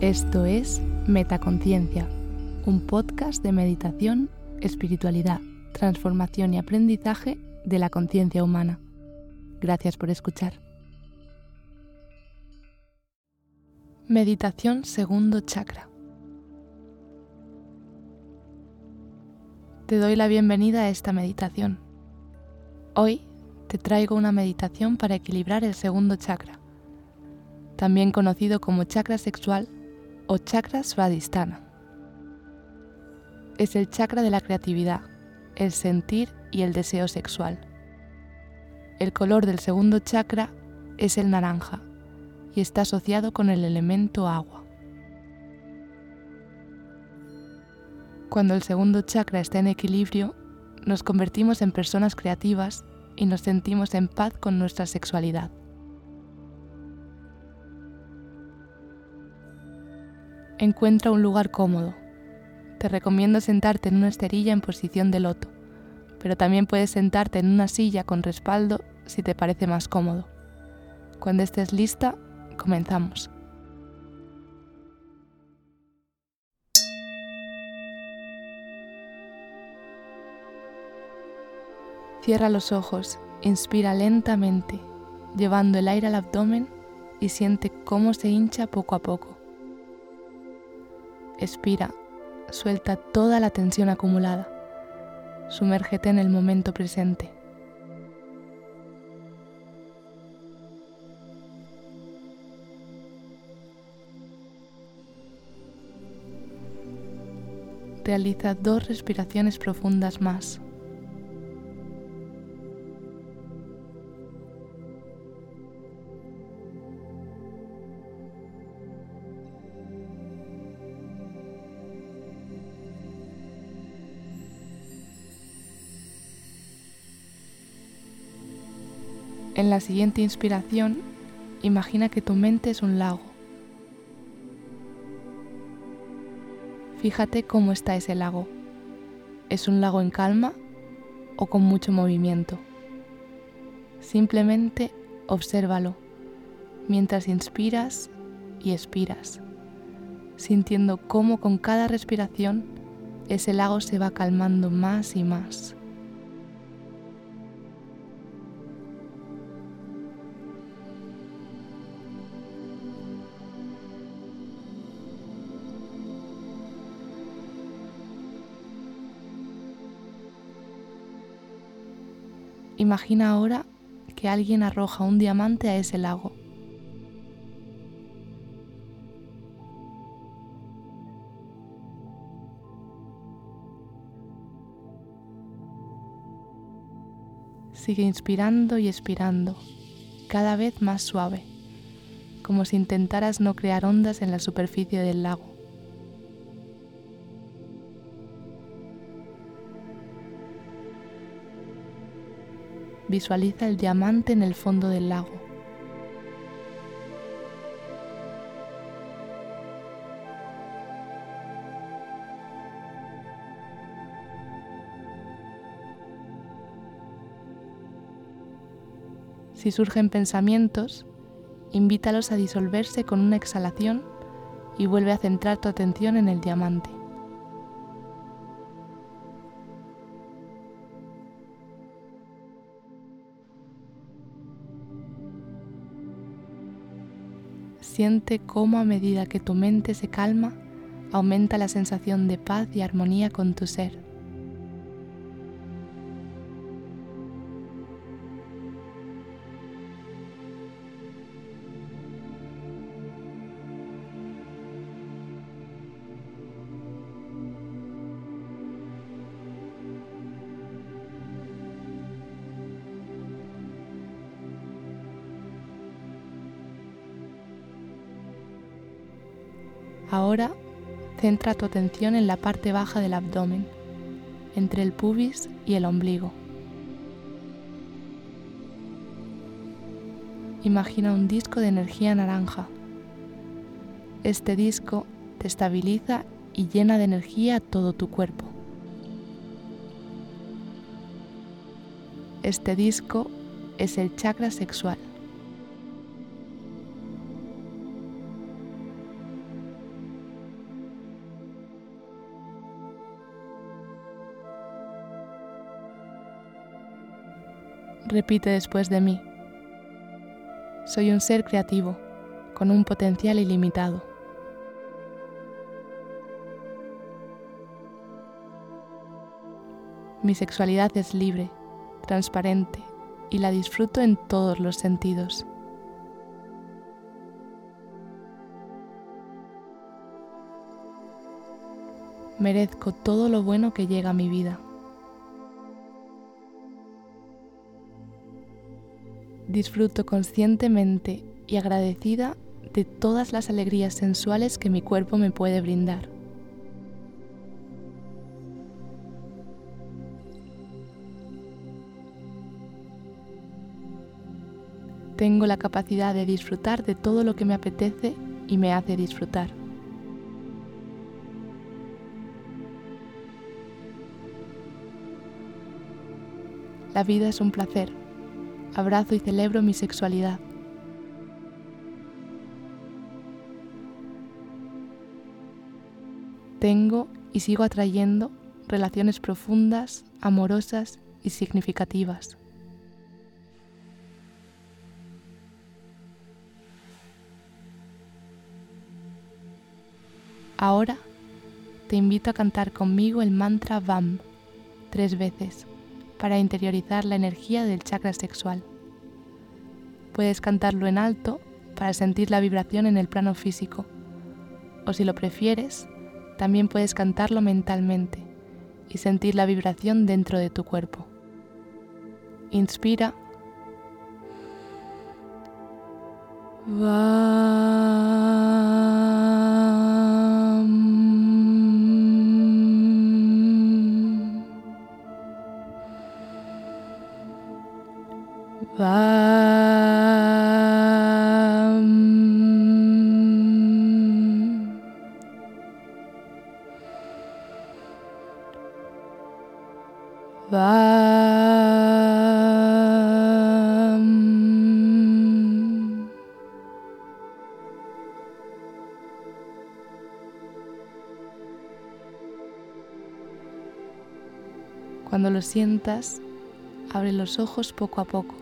Esto es Metaconciencia, un podcast de meditación, espiritualidad, transformación y aprendizaje de la conciencia humana. Gracias por escuchar. Meditación segundo chakra. Te doy la bienvenida a esta meditación. Hoy te traigo una meditación para equilibrar el segundo chakra, también conocido como chakra sexual o chakra svadhisthana. Es el chakra de la creatividad, el sentir y el deseo sexual. El color del segundo chakra es el naranja y está asociado con el elemento agua. Cuando el segundo chakra está en equilibrio, nos convertimos en personas creativas y nos sentimos en paz con nuestra sexualidad. Encuentra un lugar cómodo. Te recomiendo sentarte en una esterilla en posición de loto, pero también puedes sentarte en una silla con respaldo si te parece más cómodo. Cuando estés lista, comenzamos. Cierra los ojos, inspira lentamente, llevando el aire al abdomen y siente cómo se hincha poco a poco. Expira, suelta toda la tensión acumulada. Sumérgete en el momento presente. Realiza dos respiraciones profundas más. En la siguiente inspiración, imagina que tu mente es un lago. Fíjate cómo está ese lago. ¿Es un lago en calma o con mucho movimiento? Simplemente obsérvalo mientras inspiras y expiras, sintiendo cómo con cada respiración ese lago se va calmando más y más. Imagina ahora que alguien arroja un diamante a ese lago. Sigue inspirando y expirando, cada vez más suave, como si intentaras no crear ondas en la superficie del lago. Visualiza el diamante en el fondo del lago. Si surgen pensamientos, invítalos a disolverse con una exhalación y vuelve a centrar tu atención en el diamante. Siente cómo a medida que tu mente se calma, aumenta la sensación de paz y armonía con tu ser. Ahora centra tu atención en la parte baja del abdomen, entre el pubis y el ombligo. Imagina un disco de energía naranja. Este disco te estabiliza y llena de energía todo tu cuerpo. Este disco es el chakra sexual. Repite después de mí. Soy un ser creativo, con un potencial ilimitado. Mi sexualidad es libre, transparente y la disfruto en todos los sentidos. Merezco todo lo bueno que llega a mi vida. Disfruto conscientemente y agradecida de todas las alegrías sensuales que mi cuerpo me puede brindar. Tengo la capacidad de disfrutar de todo lo que me apetece y me hace disfrutar. La vida es un placer. Abrazo y celebro mi sexualidad. Tengo y sigo atrayendo relaciones profundas, amorosas y significativas. Ahora te invito a cantar conmigo el mantra VAM tres veces para interiorizar la energía del chakra sexual. Puedes cantarlo en alto para sentir la vibración en el plano físico o si lo prefieres, también puedes cantarlo mentalmente y sentir la vibración dentro de tu cuerpo. Inspira. Cuando lo sientas, abre los ojos poco a poco.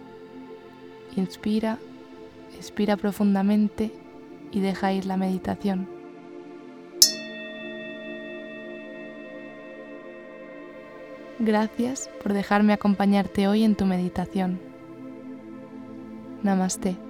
Inspira, expira profundamente y deja ir la meditación. Gracias por dejarme acompañarte hoy en tu meditación. Namaste.